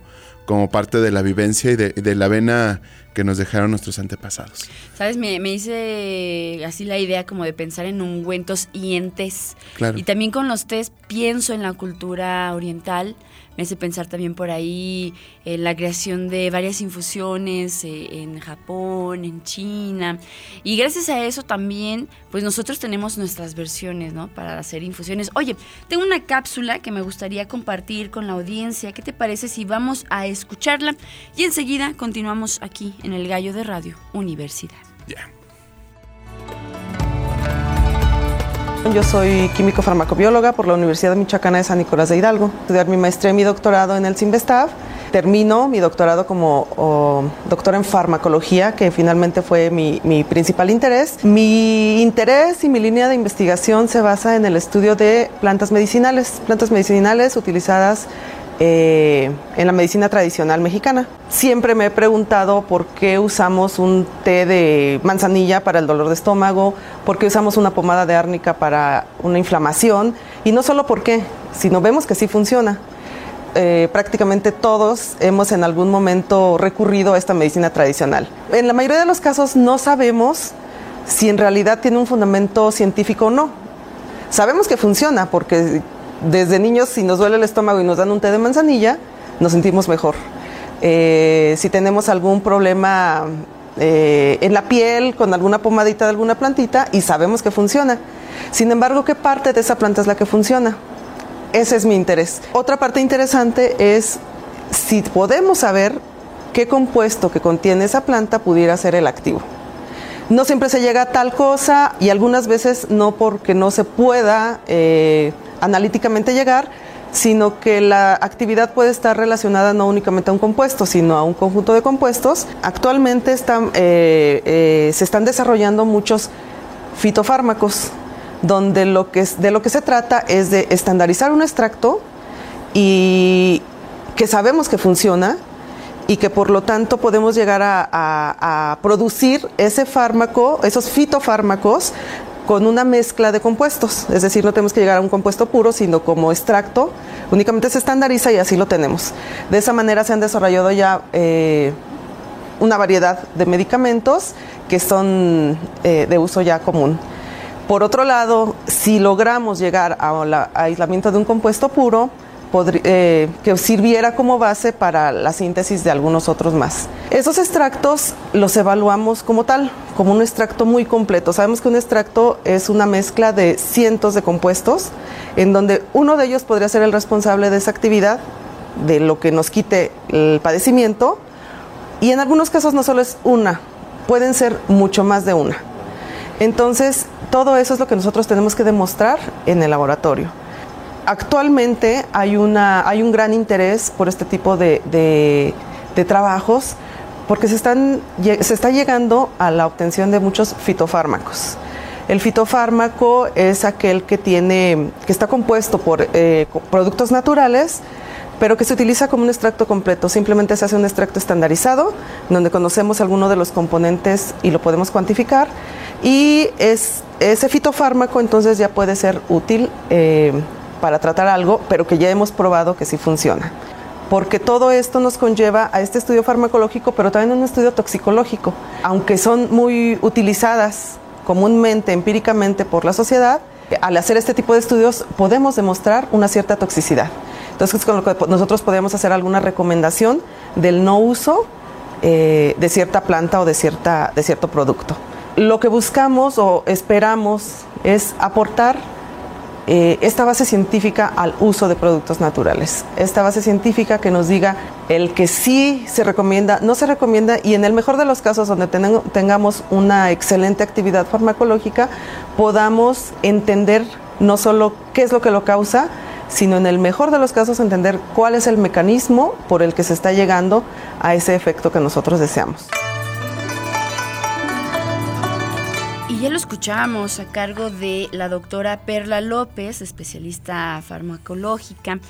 como parte de la vivencia y de, de la vena que nos dejaron nuestros antepasados. ¿Sabes? Me, me hice así la idea como de pensar en ungüentos y en tés. Claro. Y también con los tés pienso en la cultura oriental. Me hace pensar también por ahí en la creación de varias infusiones eh, en Japón, en China. Y gracias a eso también, pues nosotros tenemos nuestras versiones, ¿no? Para hacer infusiones. Oye, tengo una cápsula que me gustaría compartir con la audiencia. ¿Qué te parece si vamos a escucharla? Y enseguida continuamos aquí en el Gallo de Radio Universidad. Ya. Yo soy químico farmacobióloga por la Universidad Michoacana de San Nicolás de Hidalgo. Estudiar mi maestría y mi doctorado en el CIMBESTAF. Termino mi doctorado como o, doctora en farmacología, que finalmente fue mi principal interés. Mi interés y mi línea de investigación se basa en el estudio de plantas medicinales, plantas medicinales utilizadas eh, en la medicina tradicional mexicana. Siempre me he preguntado por qué usamos un té de manzanilla para el dolor de estómago, por qué usamos una pomada de árnica para una inflamación, y no solo por qué, sino vemos que sí funciona. Eh, prácticamente todos hemos en algún momento recurrido a esta medicina tradicional. En la mayoría de los casos no sabemos si en realidad tiene un fundamento científico o no. Sabemos que funciona porque desde niños si nos duele el estómago y nos dan un té de manzanilla, nos sentimos mejor. Eh, si tenemos algún problema eh, en la piel con alguna pomadita de alguna plantita y sabemos que funciona. Sin embargo, ¿qué parte de esa planta es la que funciona? Ese es mi interés. Otra parte interesante es si podemos saber qué compuesto que contiene esa planta pudiera ser el activo. No siempre se llega a tal cosa y algunas veces no porque no se pueda eh, analíticamente llegar, sino que la actividad puede estar relacionada no únicamente a un compuesto, sino a un conjunto de compuestos. Actualmente están, eh, eh, se están desarrollando muchos fitofármacos, donde lo que, de lo que se trata es de estandarizar un extracto y que sabemos que funciona y que por lo tanto podemos llegar a- a producir ese fármaco, esos fitofármacos, con una mezcla de compuestos. Es decir, no tenemos que llegar a un compuesto puro, sino como extracto. Únicamente se estandariza y así lo tenemos. De esa manera se han desarrollado ya eh, una variedad de medicamentos que son eh, de uso ya común. Por otro lado, si logramos llegar a a aislamiento de un compuesto puro, eh, que sirviera como base para la síntesis de algunos otros más. Esos extractos los evaluamos como tal, como un extracto muy completo. Sabemos que un extracto es una mezcla de cientos de compuestos, en donde uno de ellos podría ser el responsable de esa actividad, de lo que nos quite el padecimiento, y en algunos casos no solo es una, pueden ser mucho más de una. Entonces, todo eso es lo que nosotros tenemos que demostrar en el laboratorio. Actualmente hay, una, hay un gran interés por este tipo de, trabajos porque se, están, se está llegando a la obtención de muchos fitofármacos. El fitofármaco es aquel que tiene, que está compuesto por eh, productos naturales, pero que se utiliza como un extracto completo. Simplemente se hace un extracto estandarizado, donde conocemos alguno de los componentes y lo podemos cuantificar. Y es, ese fitofármaco entonces ya puede ser útil eh, para tratar algo, pero que ya hemos probado que sí funciona. Porque todo esto nos conlleva a este estudio farmacológico, pero también a un estudio toxicológico. Aunque son muy utilizadas comúnmente, empíricamente por la sociedad, al hacer este tipo de estudios podemos demostrar una cierta toxicidad. Entonces, con lo que nosotros podemos hacer alguna recomendación del no uso eh, de cierta planta o de, cierta, de cierto producto. Lo que buscamos o esperamos es aportar eh, esta base científica al uso de productos naturales. Esta base científica que nos diga el que sí se recomienda, no se recomienda y en el mejor de los casos donde tengamos una excelente actividad farmacológica, podamos entender no solo qué es lo que lo causa, sino en el mejor de los casos entender cuál es el mecanismo por el que se está llegando a ese efecto que nosotros deseamos. Ya lo escuchábamos a cargo de la doctora Perla López, especialista farmacológica,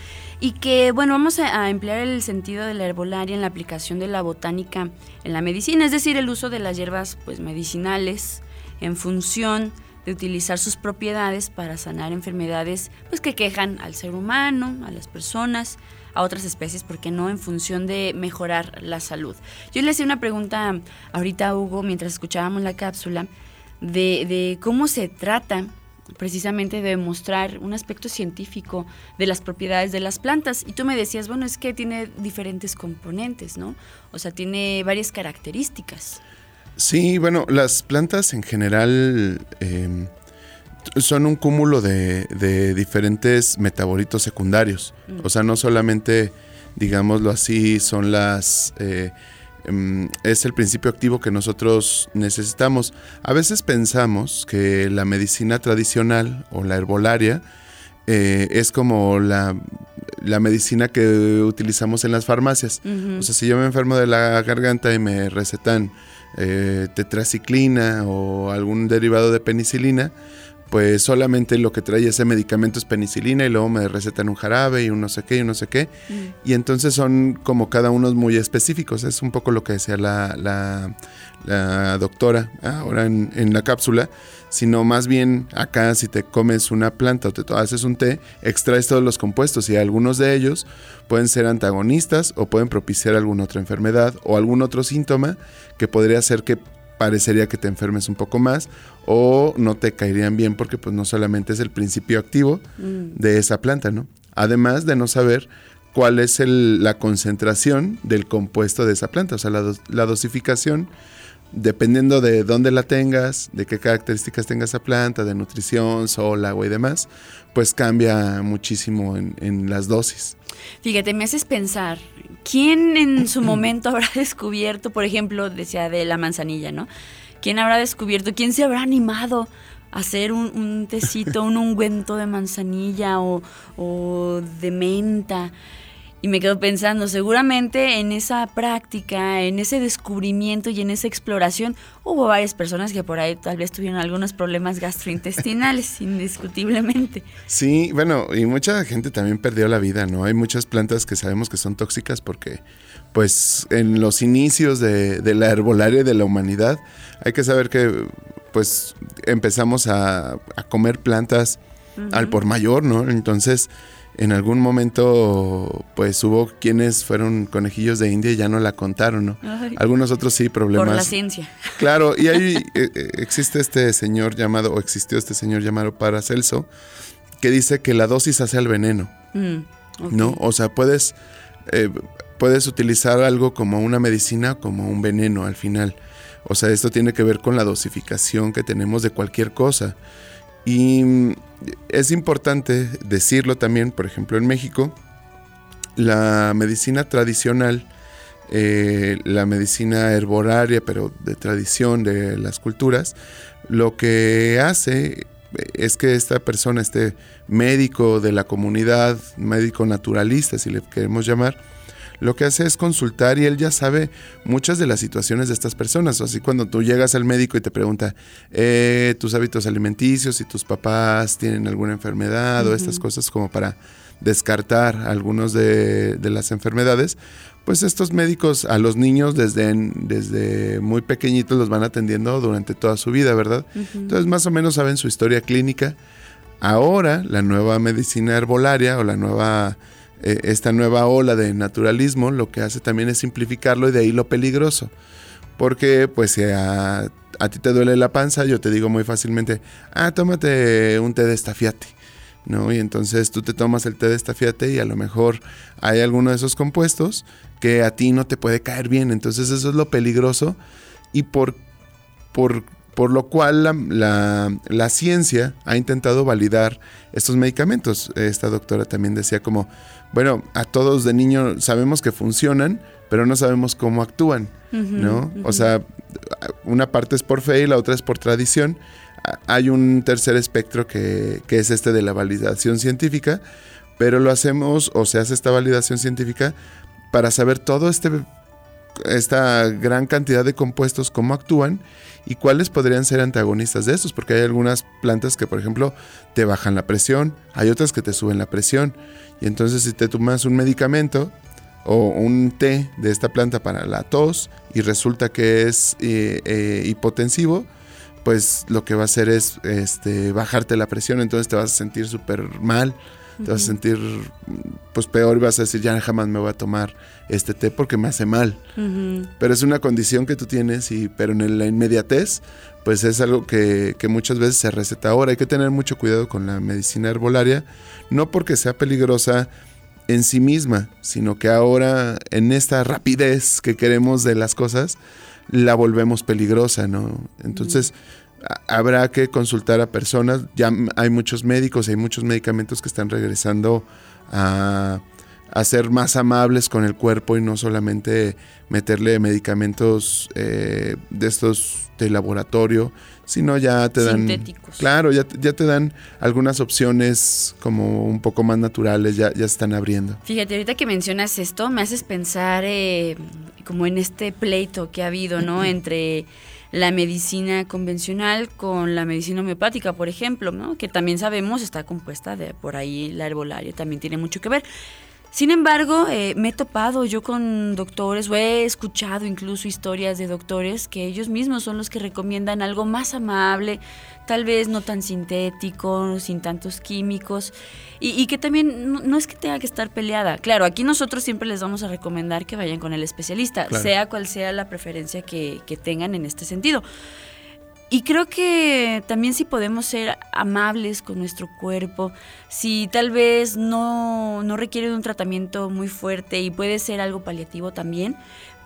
y que, bueno, vamos a, emplear el sentido de la herbolaria en la aplicación de la botánica en la medicina, es decir, el uso de las hierbas pues, medicinales en función de utilizar sus propiedades para sanar enfermedades pues, que quejan al ser humano, a las personas, a otras especies, porque no en función de mejorar la salud. Yo le hacía una pregunta ahorita a Hugo mientras escuchábamos la cápsula de, cómo se trata precisamente de demostrar un aspecto científico de las propiedades de las plantas. Y tú me decías, bueno, es que tiene diferentes componentes, ¿no? O sea, tiene varias características. Sí, bueno, las plantas en general em, son un cúmulo de, diferentes metabolitos secundarios. Mm. O sea, no solamente, digámoslo así, son las... Eh, es el principio activo que nosotros necesitamos. A veces pensamos que la medicina tradicional o la herbolaria eh, es como la, medicina que utilizamos en las farmacias. O sea, si yo me enfermo de la garganta y me recetan eh, tetraciclina o algún derivado de penicilina, pues solamente lo que trae ese medicamento es penicilina y luego me recetan un jarabe y un no sé qué y un no sé qué. Mm. Y entonces son como cada uno muy específicos. Es un poco lo que decía la, la, doctora ahora en, en, la cápsula. Sino más bien acá si te comes una planta o te haces un té, extraes todos los compuestos y algunos de ellos pueden ser antagonistas o pueden propiciar alguna otra enfermedad o algún otro síntoma que podría ser que parecería que te enfermes un poco más o no te caerían bien porque pues no solamente es el principio activo mm. de esa planta, ¿no? Además de no saber cuál es la concentración del compuesto de esa planta, o sea, la, dosificación, dependiendo de dónde la tengas, de qué características tenga esa planta, de nutrición, sol, agua y demás, pues cambia muchísimo en, las dosis. Fíjate, me haces pensar, ¿quién en su momento habrá descubierto, por ejemplo, decía de la manzanilla, ¿no? ¿Quién habrá descubierto? ¿Quién se habrá animado a hacer un, tecito, un ungüento de manzanilla o de menta? Y me quedo pensando, seguramente en esa práctica, en ese descubrimiento y en esa exploración, hubo varias personas que por ahí tal vez tuvieron algunos problemas gastrointestinales, indiscutiblemente. Sí, bueno, y mucha gente también perdió la vida, ¿no? Hay muchas plantas que sabemos que son tóxicas porque, pues, en los inicios de, de la herbolaria de la humanidad, hay que saber que, pues, empezamos a, a comer plantas al por mayor, ¿no? Entonces en algún momento pues hubo quienes fueron conejillos de India y ya no la contaron, ¿no? Algunos otros sí, problemas. Por la ciencia. Claro, y ahí eh, eh, existe este señor llamado, o existió este señor llamado Paracelso, que dice que la dosis hace al veneno, mm, ¿no? O sea, puedes, eh, puedes utilizar algo como una medicina, como un veneno al final. O sea, esto tiene que ver con la dosificación que tenemos de cualquier cosa. Y es importante decirlo también, por ejemplo, en México, la medicina tradicional, eh, la medicina herboraria, pero de tradición de las culturas, lo que hace es que esta persona, este médico de la comunidad, médico naturalista, si le queremos llamar, lo que hace es consultar y él ya sabe muchas de las situaciones de estas personas. Así cuando tú llegas al médico y te pregunta eh, tus hábitos alimenticios, si tus papás tienen alguna enfermedad o estas cosas como para descartar algunos de, de las enfermedades, pues estos médicos a los niños desde, desde muy pequeñitos los van atendiendo durante toda su vida, ¿verdad? Entonces más o menos saben su historia clínica. Ahora la nueva medicina herbolaria o la nueva eh, esta nueva ola de naturalismo lo que hace también es simplificarlo y de ahí lo peligroso. Porque pues si a, a ti te duele la panza, yo te digo muy fácilmente, ah, tómate un té de estafiate. ¿no? Y entonces tú te tomas el té de estafiate y a lo mejor hay alguno de esos compuestos que a ti no te puede caer bien. Entonces eso es lo peligroso y por, por, por lo cual la, la, la, ciencia ha intentado validar estos medicamentos. Esta doctora también decía como, bueno, a todos de niño sabemos que funcionan, pero no sabemos cómo actúan, uh -huh, ¿no? Uh -huh. O sea, una parte es por fe y la otra es por tradición. Hay un tercer espectro que, que es este de la validación científica, pero lo hacemos o se hace esta validación científica para saber todo este esta gran cantidad de compuestos, cómo actúan y cuáles podrían ser antagonistas de estos, porque hay algunas plantas que, por ejemplo, te bajan la presión, hay otras que te suben la presión, y entonces si te tomas un medicamento o un té de esta planta para la tos y resulta que es eh, eh, hipotensivo, pues lo que va a hacer es este, bajarte la presión, entonces te vas a sentir súper mal, te vas a sentir pues peor y vas a decir ya jamás me voy a tomar este té porque me hace mal. Uh -huh. Pero es una condición que tú tienes y pero en la inmediatez pues es algo que, que, muchas veces se receta ahora. Hay que tener mucho cuidado con la medicina herbolaria, no porque sea peligrosa en sí misma, sino que ahora en esta rapidez que queremos de las cosas la volvemos peligrosa, ¿no? Entonces, uh -huh habrá que consultar a personas. Ya hay muchos médicos, hay muchos medicamentos que están regresando a, a ser más amables con el cuerpo y no solamente meterle medicamentos eh, de estos de laboratorio, sino ya te dan... Sintéticos. Claro, ya, ya te dan algunas opciones como un poco más naturales, ya, ya se están abriendo. Fíjate, ahorita que mencionas esto, me haces pensar eh, como en este pleito que ha habido, ¿no? Entre la medicina convencional con la medicina homeopática, por ejemplo, ¿no? que también sabemos está compuesta de por ahí la herbolaria, también tiene mucho que ver. Sin embargo, eh, me he topado yo con doctores o he escuchado incluso historias de doctores que ellos mismos son los que recomiendan algo más amable, tal vez no tan sintético, sin tantos químicos y, y que también no, no, es que tenga que estar peleada. Claro, aquí nosotros siempre les vamos a recomendar que vayan con el especialista, claro. sea cual sea la preferencia que, que tengan en este sentido. Y creo que también si podemos ser amables con nuestro cuerpo, si tal vez no, no requiere de un tratamiento muy fuerte y puede ser algo paliativo también,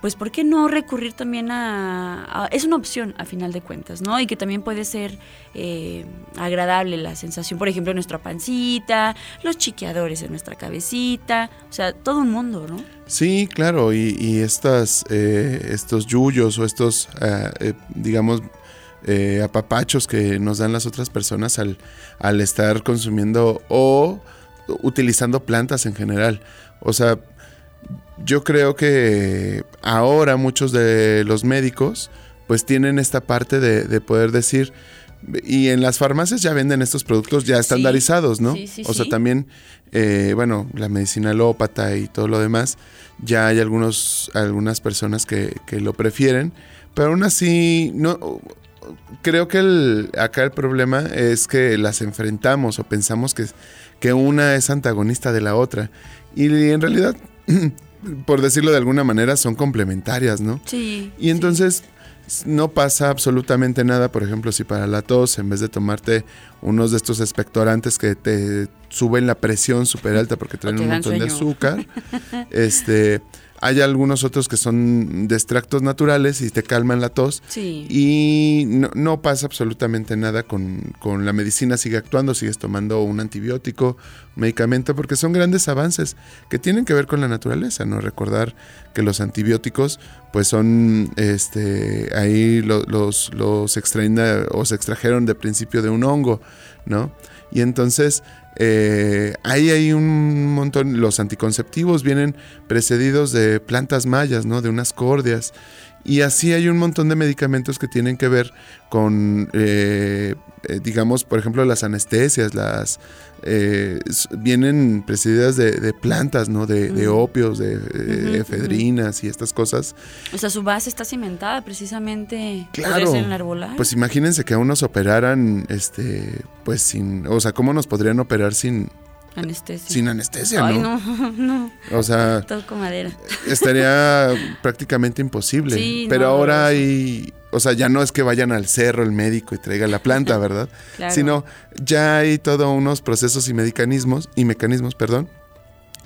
pues ¿por qué no recurrir también a, es una opción a final de cuentas, ¿no? Y que también puede ser eh, agradable la sensación, por ejemplo, nuestra pancita, los chiqueadores en nuestra cabecita, o sea, todo un mundo, ¿no? Sí, claro, y, y estas, eh, estos yuyos o estos, uh, digamos, eh, apapachos que nos dan las otras personas al, al, estar consumiendo o utilizando plantas en general. O sea, yo creo que ahora muchos de los médicos pues tienen esta parte de, de poder decir, y en las farmacias ya venden estos productos ya estandarizados, ¿no? Sí, sí, o sea, también, eh, bueno, la medicina alópata y todo lo demás, ya hay algunos, algunas personas que, que lo prefieren, pero aún así, no, creo que el, acá el problema es que las enfrentamos o pensamos que, que una es antagonista de la otra. Y en realidad, por decirlo de alguna manera, son complementarias, ¿no? Sí. Y entonces sí. no pasa absolutamente nada, por ejemplo, si para la tos, en vez de tomarte unos de estos expectorantes que te suben la presión súper alta porque traen un montón sueño. de azúcar, este hay algunos otros que son de extractos naturales y te calman la tos. Sí. Y no, no, pasa absolutamente nada con, con, la medicina, sigue actuando, sigues tomando un antibiótico, un medicamento, porque son grandes avances que tienen que ver con la naturaleza, ¿no? Recordar que los antibióticos, pues son, este, ahí lo, los, los extraen o se extrajeron de principio de un hongo, ¿no? Y entonces eh, ahí hay un montón, los anticonceptivos vienen precedidos de plantas mayas, ¿no? De unas cordias. Y así hay un montón de medicamentos que tienen que ver con, eh, eh, digamos, por ejemplo, las anestesias, las eh, vienen precedidas de, de plantas, ¿no? De, de opios, de, eh, Ujú, efedrinas y estas cosas. O sea, su base está cimentada precisamente. Claro. En la arbolaria. Pues imagínense que aún nos operaran, este, pues sin, o sea, ¿cómo nos podrían operar sin, Anestesia. sin anestesia, Ay, no? no, no. O sea, Toco madera. estaría prácticamente imposible. Sí, Pero no, ahora hay, o sea, ya no es que vayan al cerro el médico y traiga la planta, ¿verdad? Claro. Sino ya hay todos unos procesos y mecanismos, y mecanismos, perdón,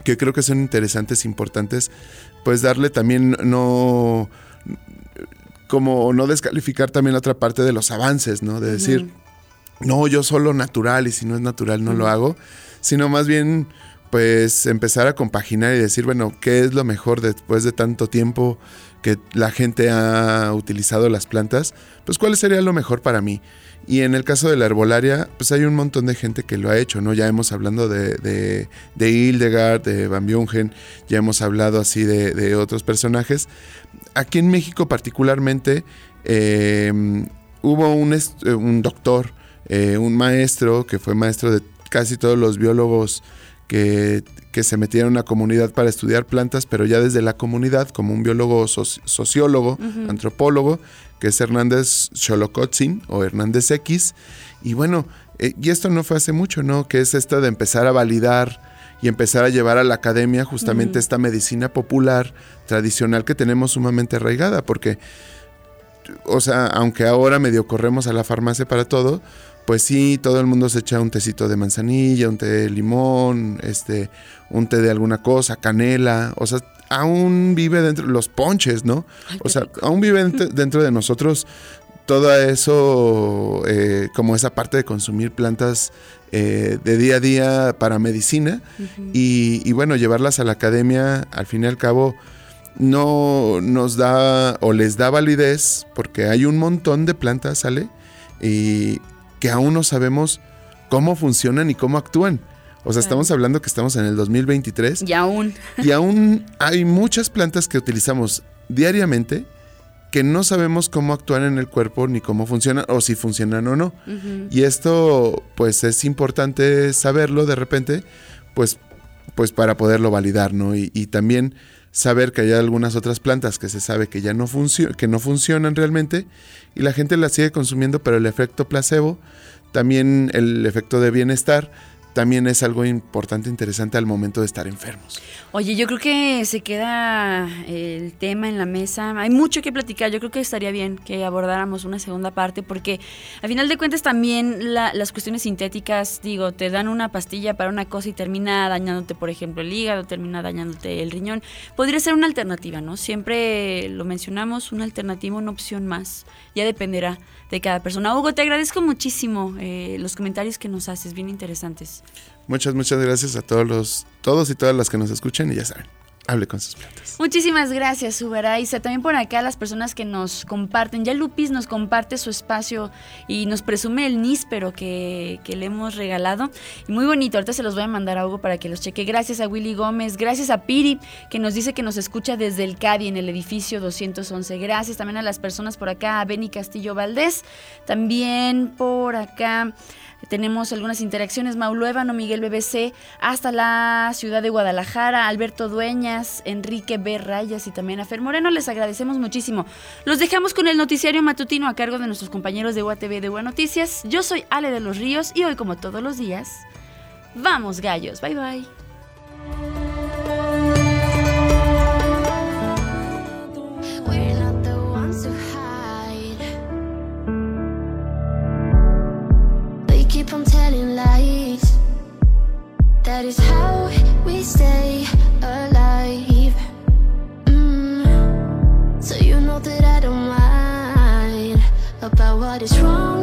que creo que son interesantes, importantes, pues darle también no como no descalificar también la otra parte de los avances, ¿no? De decir, no, yo solo natural y si no es natural no lo hago, sino más bien pues empezar a compaginar y decir, bueno, ¿qué es lo mejor después de tanto tiempo que la gente ha utilizado las plantas? Pues cuál sería lo mejor para mí. Y en el caso de la herbolaria, pues hay un montón de gente que lo ha hecho, ¿no? Ya hemos hablado de, de, de Hildegard, de Van Bungen, ya hemos hablado así de, otros personajes. Aquí en México particularmente eh, hubo un, un doctor, eh, un maestro, que fue maestro de casi todos los biólogos que, que se metieron a la comunidad para estudiar plantas, pero ya desde la comunidad, como un biólogo soci- sociólogo, antropólogo, que es Hernández Xolocotzin o Hernández X. Y bueno, eh, y esto no fue hace mucho, ¿no? Que es esto de empezar a validar y empezar a llevar a la academia justamente esta medicina popular tradicional que tenemos sumamente arraigada, porque o sea, aunque ahora medio corremos a la farmacia para todo, pues sí, todo el mundo se echa un tecito de manzanilla, un té de limón, este, un té de alguna cosa, canela, o sea, aún vive dentro, los ponches, ¿no? o sea, aún vive dentro, de nosotros todo eso, eh, como esa parte de consumir plantas eh, de día a día para medicina y, y bueno, llevarlas a la academia, al fin y al cabo, no nos da o les da validez porque hay un montón de plantas, ¿sale? Y que aún no sabemos cómo funcionan y cómo actúan. O sea, estamos hablando que estamos en el 2023 Y aún. y aún hay muchas plantas que utilizamos diariamente que no sabemos cómo actúan en el cuerpo ni cómo funcionan o si funcionan o no. Y esto pues es importante saberlo de repente pues, pues para poderlo validar, ¿no? Y, y también saber que hay algunas otras plantas que se sabe que ya no, que no funcionan realmente y la gente las sigue consumiendo, pero el efecto placebo, también el efecto de bienestar, también es algo importante, interesante al momento de estar enfermos. Oye, yo creo que se queda el tema en la mesa. Hay mucho que platicar. Yo creo que estaría bien que abordáramos una segunda parte porque a final de cuentas también la- las cuestiones sintéticas, digo, te dan una pastilla para una cosa y termina dañándote, por ejemplo, el hígado, termina dañándote el riñón. Podría ser una alternativa, ¿no? Siempre lo mencionamos, una alternativa, una opción más. Ya dependerá de cada persona. Hugo, te agradezco muchísimo eh, los comentarios que nos haces, bien interesantes. Muchas, muchas gracias a todos los, todos y todas las que nos escuchan y ya saben, hable con sus plantas. Muchísimas gracias, Uberaiza. También por acá las personas que nos comparten. Ya Lupis nos comparte su espacio y nos presume el níspero que, le hemos regalado. Y muy bonito. Ahorita se los voy a mandar a Hugo para que los cheque. Gracias a Willy Gómez. Gracias a Piri, que nos dice que nos escucha desde el CADI en el edificio 211. Gracias también a las personas por acá. A Benny Castillo Valdés. También por acá. Tenemos algunas interacciones. Maulo Ébano, Miguel BBC, hasta la ciudad de Guadalajara, Alberto Enrique B. Rayas y también a Fer Moreno. Les agradecemos muchísimo. Los dejamos con el noticiario matutino a cargo de nuestros compañeros de UATV de Buenas Noticias. Yo soy Ale de los Ríos y hoy, como todos los días, vamos gallos. Bye bye. That is how what is wrong